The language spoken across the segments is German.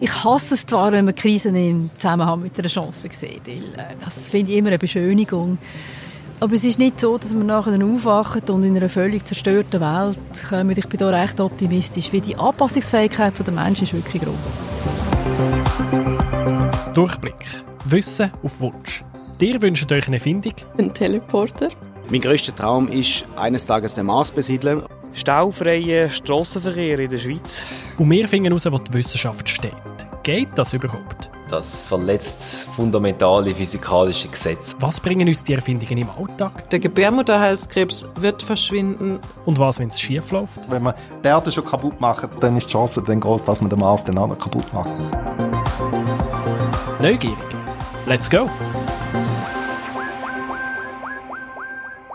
Ich hasse es zwar, wenn man Krisen im Zusammenhang mit einer Chance sieht. Äh, das finde ich immer eine Beschönigung. Aber es ist nicht so, dass man nachher aufwachen und in einer völlig zerstörten Welt kommen. Ich bin da recht optimistisch, weil die Anpassungsfähigkeit der Menschen ist wirklich gross. Durchblick. Wissen auf Wunsch. Ihr wünscht euch eine Erfindung? Ein Teleporter. Mein grösster Traum ist, eines Tages den Mars besiedeln. Staufreien Strassenverkehr in der Schweiz. Und wir finden heraus, wo die Wissenschaft steht. Geht das überhaupt? Das verletzt fundamentale physikalische Gesetze. Was bringen uns die Erfindungen im Alltag? Der Gebärmutterhalskrebs wird verschwinden. Und was, wenn es schief läuft? Wenn man die Erde schon kaputt macht, dann ist die Chance dann groß, dass man den Mars auch noch kaputt macht. Neugierig. Let's go!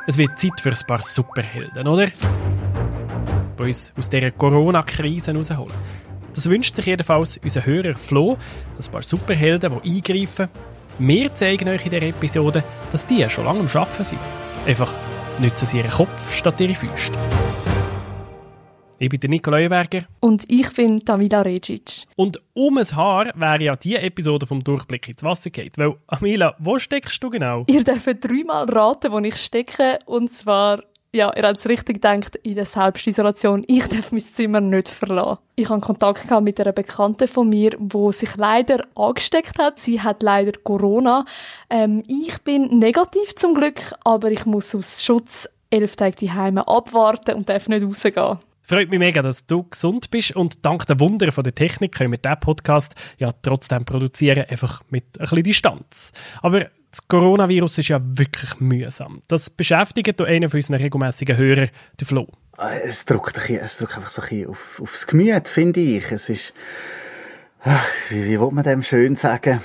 Es wird Zeit für ein paar Superhelden, oder? Die uns aus dieser Corona-Krise rausholen. Das wünscht sich jedenfalls unser Hörer Flo, ein paar Superhelden, die eingreifen. Wir zeigen euch in dieser Episode, dass die schon lange am Arbeiten sind. Einfach nutzen sie ihren Kopf statt ihre Füße. Ich bin der Nico Leuenberger. Und ich bin Tamila Regic. Und um ein Haar wäre ja diese Episode vom Durchblick ins Wasser geht. Weil, Amila, wo steckst du genau? Ihr dürft dreimal raten, wo ich stecke. Und zwar, ja, ihr habt es richtig gedacht, in der Selbstisolation. Ich darf mein Zimmer nicht verlassen. Ich hatte Kontakt mit einer Bekannten von mir, die sich leider angesteckt hat. Sie hat leider Corona. Ähm, ich bin negativ zum Glück, aber ich muss aus Schutz elf Tage die Heime abwarten und darf nicht rausgehen. Freut mich mega, dass du gesund bist und dank der Wunder von der Technik können wir diesen Podcast ja trotzdem produzieren, einfach mit ein bisschen Distanz. Aber das Coronavirus ist ja wirklich mühsam. Das beschäftigt auch einen von unseren regelmäßigen Hörern, den Flo. Ah, es drückt, ein bisschen, es drückt einfach so ein bisschen auf, aufs Gemüt, finde ich. Es ist, ach, wie, wie will man dem schön sagen?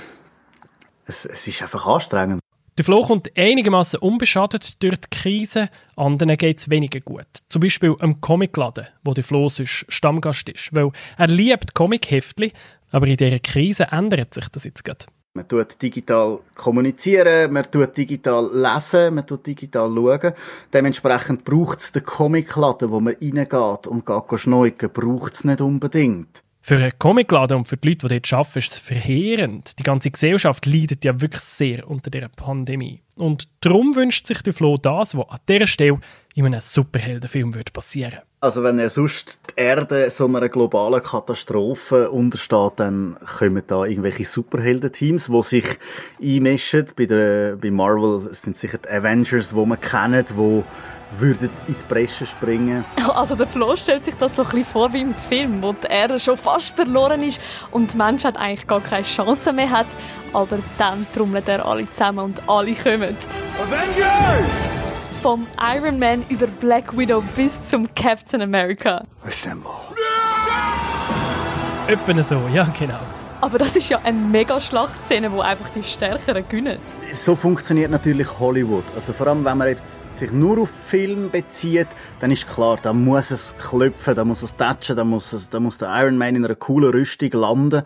Es, es ist einfach anstrengend. Der Flo kommt einigermaßen unbeschadet durch die Krise, anderen geht es weniger gut. Zum Beispiel am Comicladen, wo der Flo sonst Stammgast ist. Weil er liebt Comicheftli, aber in dieser Krise ändert sich das jetzt gerade. Man tut digital kommunizieren, man tut digital lesen, man tut digital schauen. Dementsprechend braucht es den Comicladen, wo man reingeht und geht schneiden, braucht es nicht unbedingt. Für einen Comicladen und für die Leute, die dort arbeiten, ist es verheerend. Die ganze Gesellschaft leidet ja wirklich sehr unter dieser Pandemie. Und darum wünscht sich der Flo das, was an dieser Stelle in einem Superheldenfilm passieren würde. Also wenn ja sonst die Erde so einer globalen Katastrophe untersteht, dann kommen da irgendwelche Superheldenteams, die sich einmischen. Bei, der, bei Marvel sind sicher die Avengers, die man kennt, die würden in die Bresche springen. Also der Flo stellt sich das so ein bisschen vor wie im Film, wo Erde schon fast verloren ist und die Menschheit eigentlich gar keine Chance mehr hat. Aber dann trommelt er alle zusammen und alle kommen. Avengers! Vom Iron Man über Black Widow bis zum Captain America. Assemble. Etwa so, ja genau. Aber das ist ja eine mega Schlachtszene, wo einfach die Stärkeren gewinnen. So funktioniert natürlich Hollywood. Also vor allem, wenn man sich nur auf Film bezieht, dann ist klar, da muss es klopfen, da muss es tatschen, da muss, es, da muss der Iron Man in einer coolen Rüstung landen.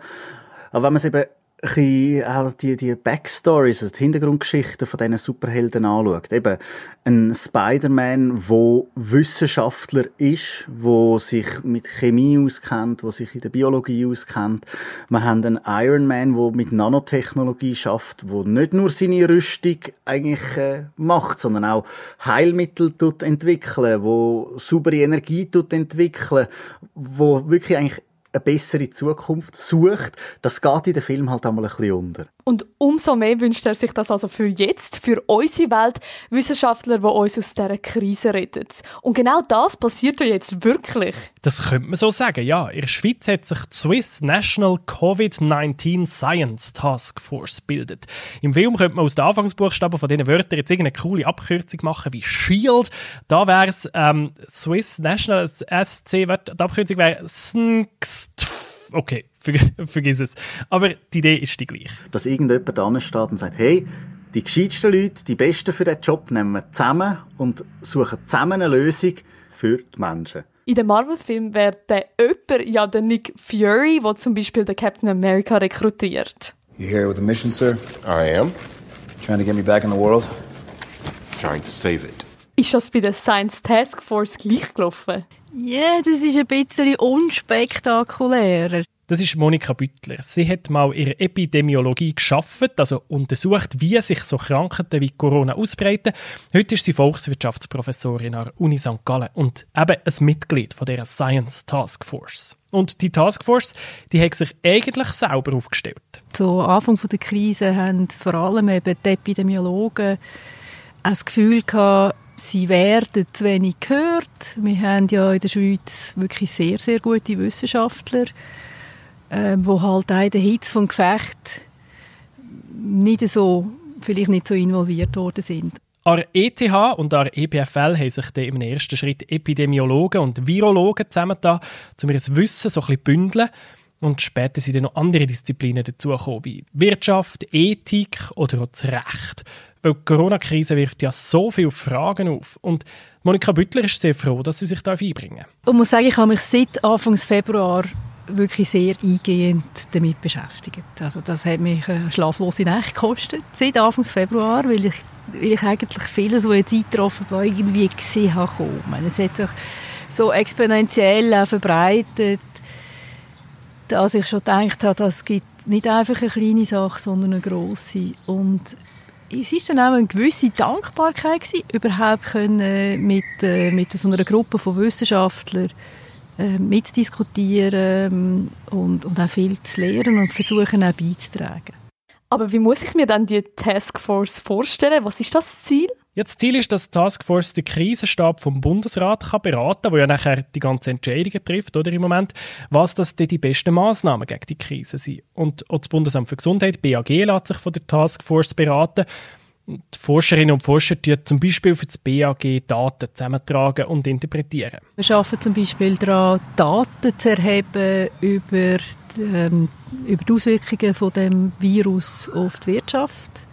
Aber wenn man es eben auch die, die Backstories, also die Hintergrundgeschichten von diesen Superhelden anschaut. Eben ein Spider-Man, wo Wissenschaftler ist, wo sich mit Chemie auskennt, wo sich in der Biologie auskennt. Wir haben einen Iron Man, wo mit Nanotechnologie schafft, wo nicht nur seine Rüstung eigentlich äh, macht, sondern auch Heilmittel tut entwickeln, wo saubere Energie tut entwickeln, wo wirklich eigentlich eine bessere Zukunft sucht, das geht in dem Film halt einmal ein bisschen unter. Und umso mehr wünscht er sich das also für jetzt, für unsere Welt, Wissenschaftler, die uns aus dieser Krise retten. Und genau das passiert ja jetzt wirklich. Das könnte man so sagen, ja. In der Schweiz hat sich die Swiss National COVID-19 Science Task Force gebildet. Im Film könnte man aus den Anfangsbuchstaben von diesen Wörtern jetzt irgendeine coole Abkürzung machen wie SHIELD. Da wäre es ähm, Swiss National SC, die Abkürzung wäre SNX okay, vergiss es. Aber die Idee ist die gleiche. Dass irgendjemand da steht und sagt, hey, die gescheitsten Leute, die Besten für den Job nehmen wir zusammen und suchen zusammen eine Lösung für die Menschen. In dem Marvel-Film wäre der jemand ja der Nick Fury, der zum Beispiel den Captain America rekrutiert. You here with a mission, sir? I am. Trying to get me back in the world? Trying to save it. Ist das bei der Science Task Force gleich gelaufen? Ja, yeah, das ist ein bisschen unspektakulärer. Das ist Monika Büttler. Sie hat mal ihre Epidemiologie geschaffen, also untersucht, wie sich so Krankheiten wie Corona ausbreiten. Heute ist sie Volkswirtschaftsprofessorin an der Uni St. Gallen und eben ein Mitglied von der Science Task Force. Und die Taskforce, die hat sich eigentlich selber aufgestellt. Zu Anfang der Krise haben vor allem eben die Epidemiologen das Gefühl gehabt, sie werden zu wenig gehört. Wir haben ja in der Schweiz wirklich sehr, sehr gute Wissenschaftler, äh, wo halt auch in der Hitze vom Gefecht nicht so, vielleicht nicht so involviert worden sind. An ETH und an EPFL haben sich im ersten Schritt Epidemiologen und Virologen zusammengetan, um ihr Wissen so ein bisschen bündeln. Und später sind dann noch andere Disziplinen dazugekommen, wie Wirtschaft, Ethik oder auch das Recht. Weil die Corona-Krise wirft ja so viele Fragen auf. Und Monika Büttler ist sehr froh, dass sie sich da einbringen. Ich muss sagen, ich habe mich seit Anfang Februar wirklich sehr eingehend damit beschäftigt. Also das hat mich eine schlaflose Nacht gekostet, seit Anfang Februar, weil ich, weil ich eigentlich vieles, was jetzt eingetroffen war, irgendwie gesehen habe. Kommen. Es hat sich so exponentiell verbreitet, dass ich schon gedacht habe, das gibt nicht einfach eine kleine Sache, sondern eine grosse. Und es war dann auch eine gewisse Dankbarkeit gewesen, überhaupt können mit, äh, mit so einer Gruppe von Wissenschaftlern äh, mitdiskutieren ähm, und, und auch viel zu lernen und versuchen auch beizutragen. Aber wie muss ich mir dann die Taskforce vorstellen? Was ist das Ziel? Ja, das Ziel ist, dass die Taskforce den Krisenstab vom Bundesrat kann beraten kann, der ja nachher die ganzen Entscheidungen trifft oder, im Moment, was das die besten Massnahmen gegen die Krise sind. Und auch das Bundesamt für Gesundheit, BAG, lässt sich von der Taskforce beraten. Die Forscherinnen und Forscher tun zum Beispiel für das BAG Daten zusammentragen und interpretieren. Wir arbeiten zum Beispiel daran, Daten zu erheben über die, ähm, über die Auswirkungen von dem Virus auf die Wirtschaft.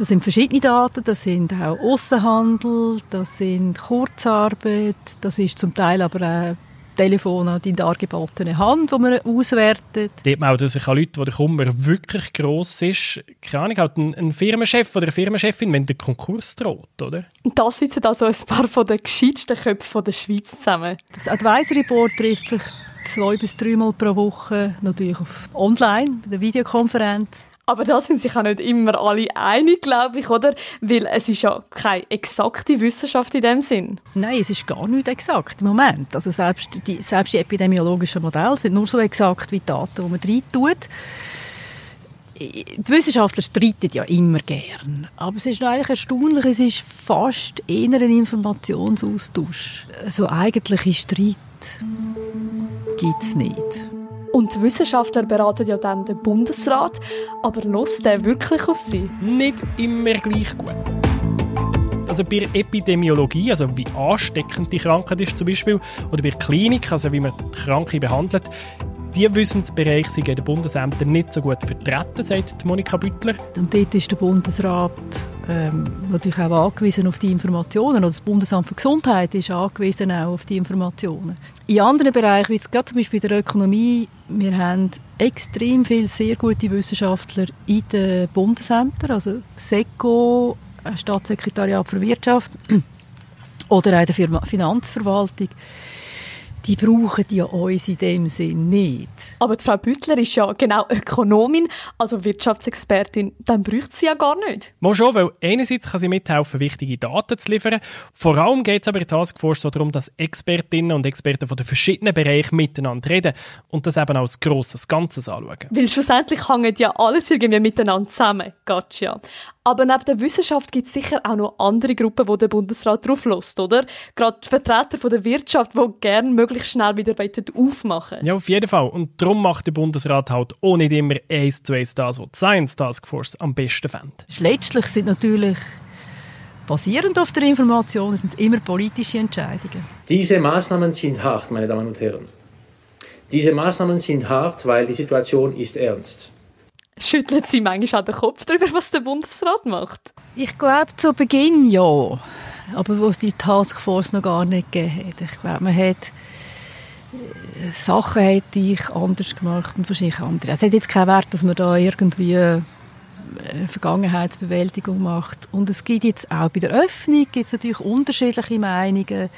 Das sind verschiedene Daten, das sind auch Außenhandel, das sind Kurzarbeit, das ist zum Teil aber auch Telefon an die dargebotene Hand, die man auswertet. Dort melden sich auch Leute, wo der Kummer wirklich gross ist. Keine Ahnung, halt ein, ein Firmenchef oder eine Firmenchefin, wenn der Konkurs droht, oder? Und da sitzen also ein paar von den gescheitsten Köpfen der Schweiz zusammen. Das Advisory Board trifft sich zwei bis dreimal pro Woche, natürlich auf online, bei der Videokonferenz. Aber da sind sich auch nicht immer alle einig, glaube ich, oder? Weil es ist ja keine exakte Wissenschaft in dem Sinn. Nein, es ist gar nicht exakt im Moment. Also selbst die, selbst die epidemiologischen Modelle sind nur so exakt wie die Daten, die man rein tut. Die Wissenschaftler streiten ja immer gern. Aber es ist eigentlich erstaunlich, es ist fast eher ein Informationsaustausch. So also eigentliche Streit gibt es nicht. Und die Wissenschaftler beraten ja dann den Bundesrat, aber lässt der wirklich auf sie? Nicht immer gleich gut. Also bei Epidemiologie, also wie ansteckend die Krankheit ist zum Beispiel, oder bei Klinik, also wie man Kranke behandelt, die Wissensbereich sind in den Bundesämtern nicht so gut vertreten, sagt Monika Büttler. Und dort ist der Bundesrat ähm, natürlich auch angewiesen auf die Informationen. Oder das Bundesamt für Gesundheit ist angewiesen auch auf die Informationen. In anderen Bereichen, wie zum Beispiel in der Ökonomie, wir haben extrem viele sehr gute Wissenschaftler in den Bundesämtern, also SECO, Staatssekretariat für Wirtschaft oder auch in der Finanzverwaltung die brauchen ja uns in dem Sinn nicht. Aber die Frau Büttler ist ja genau Ökonomin, also Wirtschaftsexpertin. Dann braucht sie ja gar nicht. Mal schon, weil einerseits kann sie mithelfen, wichtige Daten zu liefern. Vor allem geht es aber in der Taskforce so darum, dass Expertinnen und Experten von den verschiedenen Bereichen miteinander reden und das eben als grosses Ganzes anschauen. Weil schlussendlich hängt ja alles irgendwie miteinander zusammen. Gotcha. Aber neben der Wissenschaft gibt es sicher auch noch andere Gruppen, wo der Bundesrat drauf lässt, oder? Gerade die Vertreter von der Wirtschaft, die gerne möglichst schnell wieder aufmachen Ja, auf jeden Fall. Und darum macht der Bundesrat halt auch nicht immer eins zu eins das, was die Science Task Force am besten fände. Letztlich sind natürlich basierend auf der Information sind es immer politische Entscheidungen. Diese Maßnahmen sind hart, meine Damen und Herren. Diese Maßnahmen sind hart, weil die Situation ist ernst schüttelt sie manchmal auch den Kopf darüber, was der Bundesrat macht? Ich glaube, zu Beginn ja. Aber wo es die Taskforce noch gar nicht gegeben hat. Ich glaube, man hat äh, Sachen hätte ich anders gemacht und wahrscheinlich andere. Es hat jetzt keinen Wert, dass man da irgendwie äh, Vergangenheitsbewältigung macht. Und es gibt jetzt auch bei der Öffnung gibt es natürlich unterschiedliche Meinungen.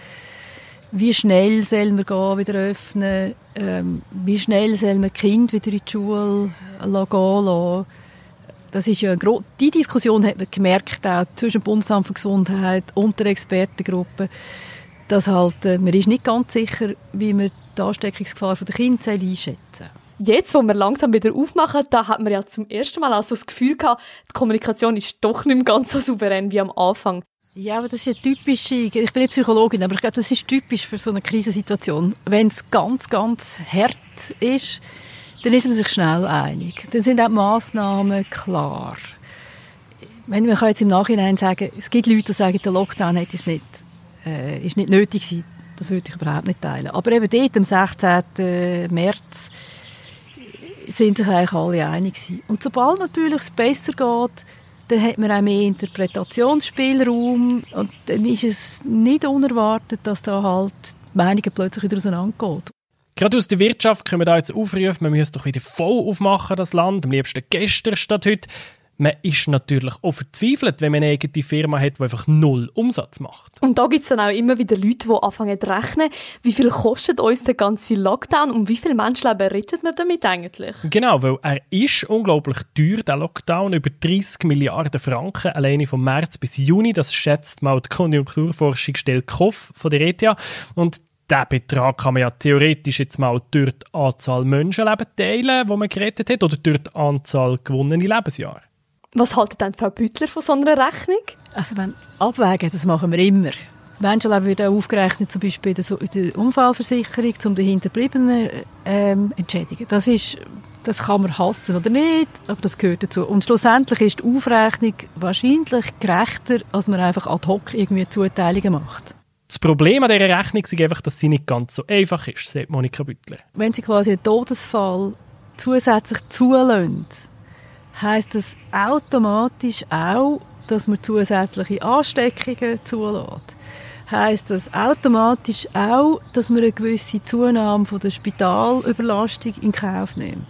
Wie schnell soll man gehen, wieder öffnen, ähm, wie schnell soll man Kind wieder in die Schule gehen lassen. Das ist ja eine die Diskussion hat man gemerkt, auch zwischen Bundesamt für Gesundheit und der Expertengruppe, dass halt, äh, man ist nicht ganz sicher, wie man die Ansteckungsgefahr der Kinder einschätzen soll. Jetzt, wo wir langsam wieder aufmachen, da hat man ja zum ersten Mal also das Gefühl gehabt, die Kommunikation ist doch nicht mehr ganz so souverän wie am Anfang. Ja, aber das ist eine typische, ich bin nicht Psychologin, aber ich glaube, das ist typisch für so eine Krisensituation. Wenn es ganz, ganz hart ist, dann ist man sich schnell einig. Dann sind auch die Massnahmen klar. Wenn man kann jetzt im Nachhinein sagen, es gibt Leute, die sagen, der Lockdown hätte es nicht, äh, ist nicht nötig gewesen. Das würde ich überhaupt nicht teilen. Aber eben dort, am 16. März, sind sich eigentlich alle einig gewesen. Und sobald natürlich es besser geht, dann hat man auch mehr Interpretationsspielraum und dann ist es nicht unerwartet, dass da halt die Meinungen plötzlich wieder auseinandergehen. Gerade aus der Wirtschaft können wir da jetzt aufrufen, man müsse doch wieder voll aufmachen, das Land, am liebsten gestern statt heute. Man ist natürlich auch verzweifelt, wenn man eine eigene Firma hat, die einfach null Umsatz macht. Und da gibt es dann auch immer wieder Leute, die anfangen zu rechnen, wie viel kostet uns der ganze Lockdown und wie viele Menschenleben rettet man damit eigentlich? Genau, weil er ist unglaublich teuer, der Lockdown, über 30 Milliarden Franken alleine vom März bis Juni, das schätzt mal die Konjunkturforschungsstelle KOF von der ETH und diesen Betrag kann man ja theoretisch jetzt mal durch die Anzahl Menschenleben teilen, die man gerettet hat, oder durch die Anzahl gewonnene Lebensjahre. Was haltet denn Frau Büttler von so einer Rechnung? Also wenn abwägen, das machen wir immer. Menschenleben wird auch aufgerechnet, zum Beispiel in der Unfallversicherung, um die Hinterbliebenen ähm, entschädigen. Das ist, das kann man hassen oder nicht, aber das gehört dazu. Und schlussendlich ist die Aufrechnung wahrscheinlich gerechter, als man einfach ad hoc irgendwie Zuteilungen macht. Das Problem an dieser Rechnung ist einfach, dass sie nicht ganz so einfach ist, sagt Monika Büttler. Wenn sie quasi einen Todesfall zusätzlich zulässt, heißt das automatisch auch, dass man zusätzliche Ansteckungen zulässt. Heißt das automatisch auch, dass man eine gewisse Zunahme von der Spitalüberlastung in Kauf nimmt.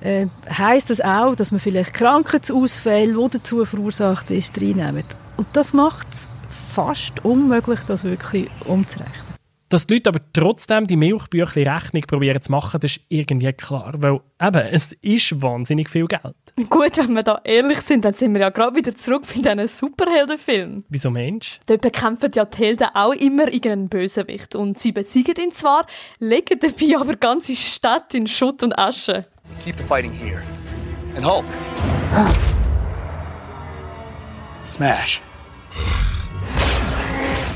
Äh, heißt das auch, dass man vielleicht Krankheitsausfälle, die dazu verursacht ist, reinnehmen. Und das macht es fast unmöglich, das wirklich umzurechnen. Dass die Leute aber trotzdem die Milchbüchli-Rechnung probieren zu machen, das ist irgendwie klar. Weil eben, es ist wahnsinnig viel Geld. Gut, wenn wir da ehrlich sind, dann sind wir ja gerade wieder zurück bei diesen Superheldenfilmen. Wieso Mensch? Dort bekämpfen ja die Helden auch immer irgendeinen Bösewicht. Und sie besiegen ihn zwar, legen dabei aber ganze Städte in Schutt und Asche. Keep the fighting here. And Hulk. Smash.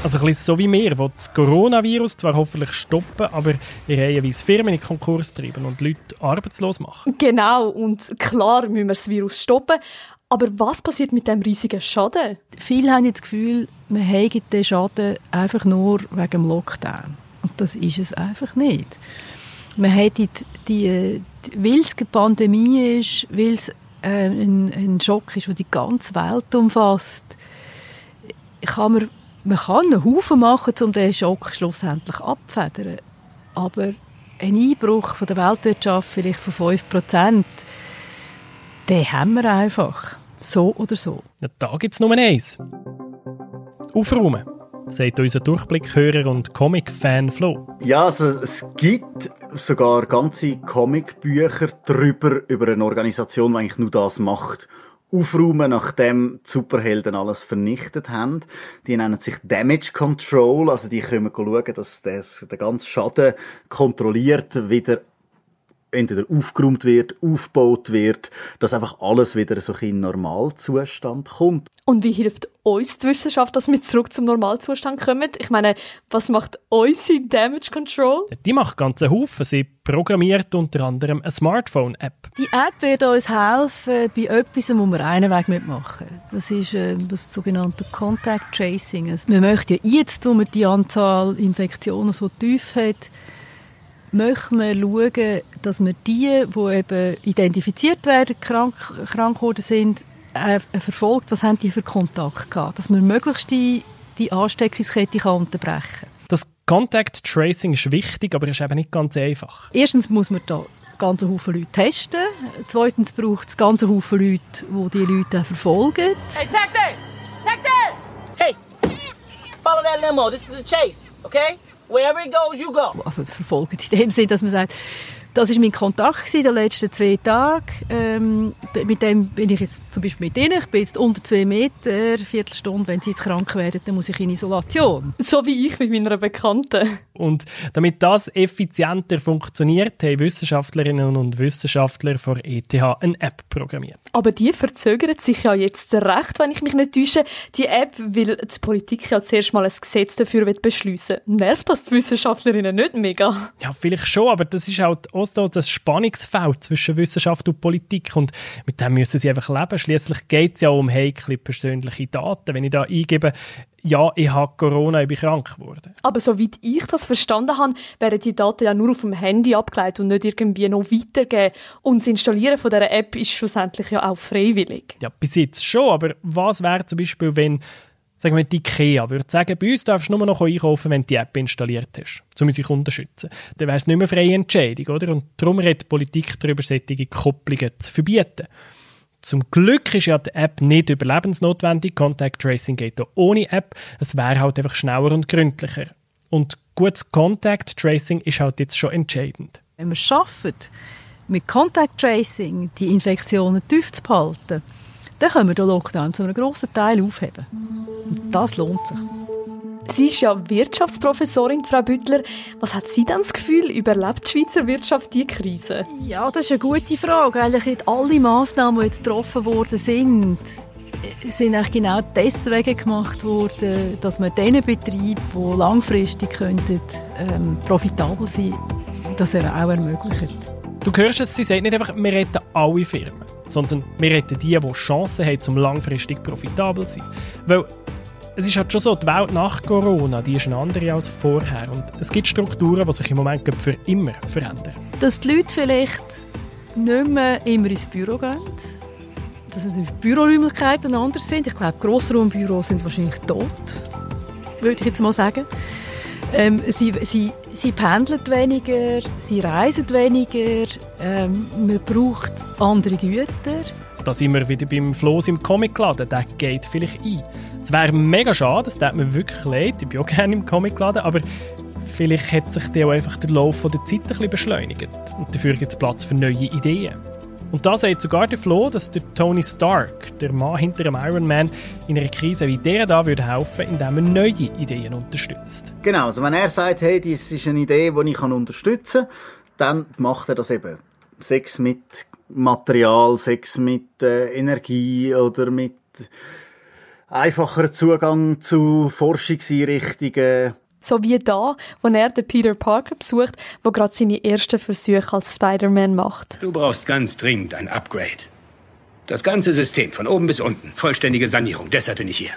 Also ein bisschen so wie wir, die das Coronavirus zwar hoffentlich stoppen, aber in reihenweise Firmen in Konkurs treiben und Leute arbeitslos machen. Genau, und klar müssen wir das Virus stoppen, aber was passiert mit dem riesigen Schaden? Viele haben jetzt das Gefühl, man hätte den Schaden einfach nur wegen dem Lockdown. Und das ist es einfach nicht. Man hätte die, die weil es eine Pandemie ist, weil es äh, ein, ein Schock ist, der die ganze Welt umfasst, kann man man kann einen Haufen machen, um diesen Schock schlussendlich abzufedern. Aber ein Einbruch von der Weltwirtschaft vielleicht von 5%, den haben wir einfach. So oder so. Ja, da gibt es nur eins. Aufräumen, sagt unser Durchblickhörer und Comic-Fan Flo. Ja, also es gibt sogar ganze Comicbücher darüber, über eine Organisation, die eigentlich nur das macht aufräumen, nachdem die Superhelden alles vernichtet haben. Die nennen sich Damage Control, also die können schauen, dass das, der ganze Schaden kontrolliert wieder entweder aufgeräumt wird, aufgebaut wird, dass einfach alles wieder so in Normalzustand kommt. Und wie hilft uns die Wissenschaft, dass wir zurück zum Normalzustand kommen? Ich meine, was macht unsere Damage Control? Die macht ganze Haufen. Sie programmiert unter anderem eine Smartphone-App. Die App wird uns helfen bei etwas, wo wir einen Weg mitmachen. Das ist äh, das sogenannte Contact Tracing. Also wir möchten ja jetzt, wo man die Anzahl Infektionen so tief hat, möchten wir schauen, dass wir die, die eben identifiziert werden, krank, krank geworden sind, äh, verfolgt, was haben die für Kontakt gehabt, dass man möglichst die, die Ansteckungskette kann unterbrechen kann. Das Contact Tracing ist wichtig, aber ist eben nicht ganz einfach. Erstens muss man da ganze Haufen Leute testen. Zweitens braucht es ganze Haufen Leute, die die Leute verfolgen. Hey, Taxi! Taxi! Hey! Follow that limo. This is a chase, okay? Wherever he goes, you go. Also verfolgen in dem Sinn, dass man sagt, das ist mein Kontakt in den letzten zwei Tagen. Ähm, mit dem bin ich jetzt zum Beispiel mit Ihnen. Ich bin jetzt unter zwei Meter, eine Viertelstunde. Wenn Sie jetzt krank werden, dann muss ich in Isolation. So wie ich mit meiner Bekannten. Und damit das effizienter funktioniert, haben Wissenschaftlerinnen und Wissenschaftler von ETH eine App programmiert. Aber die verzögert sich ja jetzt recht, wenn ich mich nicht täusche. Die App will die Politik ja zuerst mal ein Gesetz dafür beschließen. Nervt das die Wissenschaftlerinnen nicht mega? Ja, vielleicht schon, aber das ist halt auch so das Spannungsfeld zwischen Wissenschaft und Politik und mit dem müssen sie einfach leben. Schließlich geht es ja um heikle persönliche Daten. Wenn ich da eingebe, ja, ich habe Corona, ich bin krank geworden. Aber soweit ich das verstanden habe, werden die Daten ja nur auf dem Handy abgeleitet und nicht irgendwie noch weitergegeben. Und das Installieren von dieser App ist schlussendlich ja auch freiwillig. Ja, bis jetzt schon, aber was wäre zum Beispiel, wenn sagen wir, die IKEA würde sagen, bei uns darfst du nur noch einkaufen, wenn du die App installiert hast, um unsere Kunden zu schützen. Dann wäre es nicht mehr freie Entscheidung, oder? Und darum redet die Politik darüber, solche Kopplungen zu verbieten. Zum Glück ist ja die App nicht überlebensnotwendig. Contact Tracing geht auch ohne App. Es wäre halt einfach schneller und gründlicher. Und gutes Contact Tracing ist halt jetzt schon entscheidend. Wenn wir es schaffen, mit Contact Tracing die Infektionen tief zu behalten, dann können wir den Lockdown zu einem grossen Teil aufheben. Und das lohnt sich. Sie ist ja Wirtschaftsprofessorin, Frau Büttler. Was hat sie denn das Gefühl, überlebt die Schweizer Wirtschaft diese Krise? Ja, das ist eine gute Frage. Eigentlich alle Massnahmen, die jetzt getroffen worden sind, sind eigentlich genau deswegen gemacht worden, dass man diesen Betrieben, die langfristig könnten, ähm, profitabel sein könnten, das er auch ermöglicht. Du hörst es, sie sagt nicht einfach, wir retten alle Firmen, sondern wir retten die, die Chancen haben, um langfristig profitabel zu sein. Weil es ist halt schon so, die Welt nach Corona, die ist eine andere als vorher. Und es gibt Strukturen, die sich im Moment für immer verändern. Dass die Leute vielleicht nicht mehr immer ins Büro gehen, dass die Büroräumlichkeiten anders sind. Ich glaube, Grossraumbüros sind wahrscheinlich tot, würde ich jetzt mal sagen. Ähm, sie, sie, sie pendeln weniger, sie reisen weniger, ähm, man braucht andere Güter. Da sind wir wieder beim Floß im Comicladen. Der geht vielleicht ein. Es wäre mega schade, das tut mir wirklich leid. Ich bin auch gerne im Comicladen, aber vielleicht hat sich der auch einfach der Lauf der Zeit ein bisschen beschleunigt. Und dafür gibt es Platz für neue Ideen. Und da sagt sogar der Flo, dass der Tony Stark, der Mann hinter dem Iron Man, in einer Krise wie der da würde helfen, indem er neue Ideen unterstützt. Genau, also wenn er sagt, hey, das ist eine Idee, die ich unterstützen kann, dann macht er das eben. Sex mit Material, Sex mit äh, Energie oder mit einfacher Zugang zu Forschungseinrichtungen. So wie da, wo er den Peter Parker besucht, wo gerade seine ersten Versuche als Spider-Man macht. Du brauchst ganz dringend ein Upgrade. Das ganze System, von oben bis unten. Vollständige Sanierung. Deshalb bin ich hier.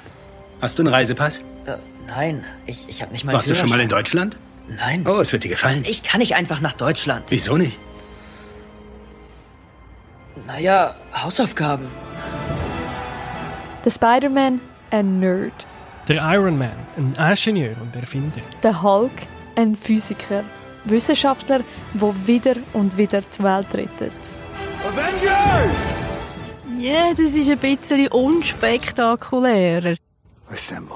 Hast du einen Reisepass? Äh, nein, ich, ich habe nicht mal Warst du schon mal in Deutschland? Nein. Oh, es wird dir gefallen. Ich kann nicht einfach nach Deutschland. Wieso nicht? Naja, Hausaufgaben. Der Spider-Man, ein Nerd. Der Iron Man, ein Ingenieur und Erfinder. Der Hulk, ein Physiker. Wissenschaftler, der wieder und wieder die Welt rettet. Avengers! Ja, yeah, das ist ein bisschen unspektakulärer. Assemble.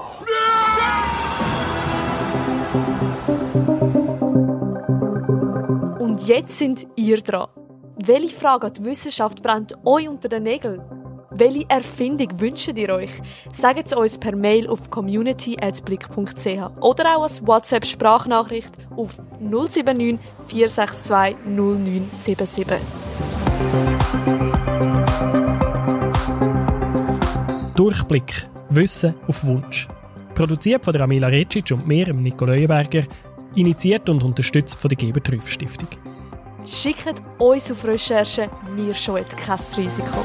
Und jetzt sind ihr dran. Welche Frage an die Wissenschaft brennt euch unter den Nägeln? Welche Erfindung wünscht ihr euch? Sagt es uns per Mail auf community.blick.ch oder auch als WhatsApp-Sprachnachricht auf 079 462 0977. Durchblick. Wissen auf Wunsch. Produziert von der Amila Recic und mir, Nico Leuenberger. Initiiert und unterstützt von der Geber Stiftung. Schickt uns auf Recherche, wir scheuen kein Risiko.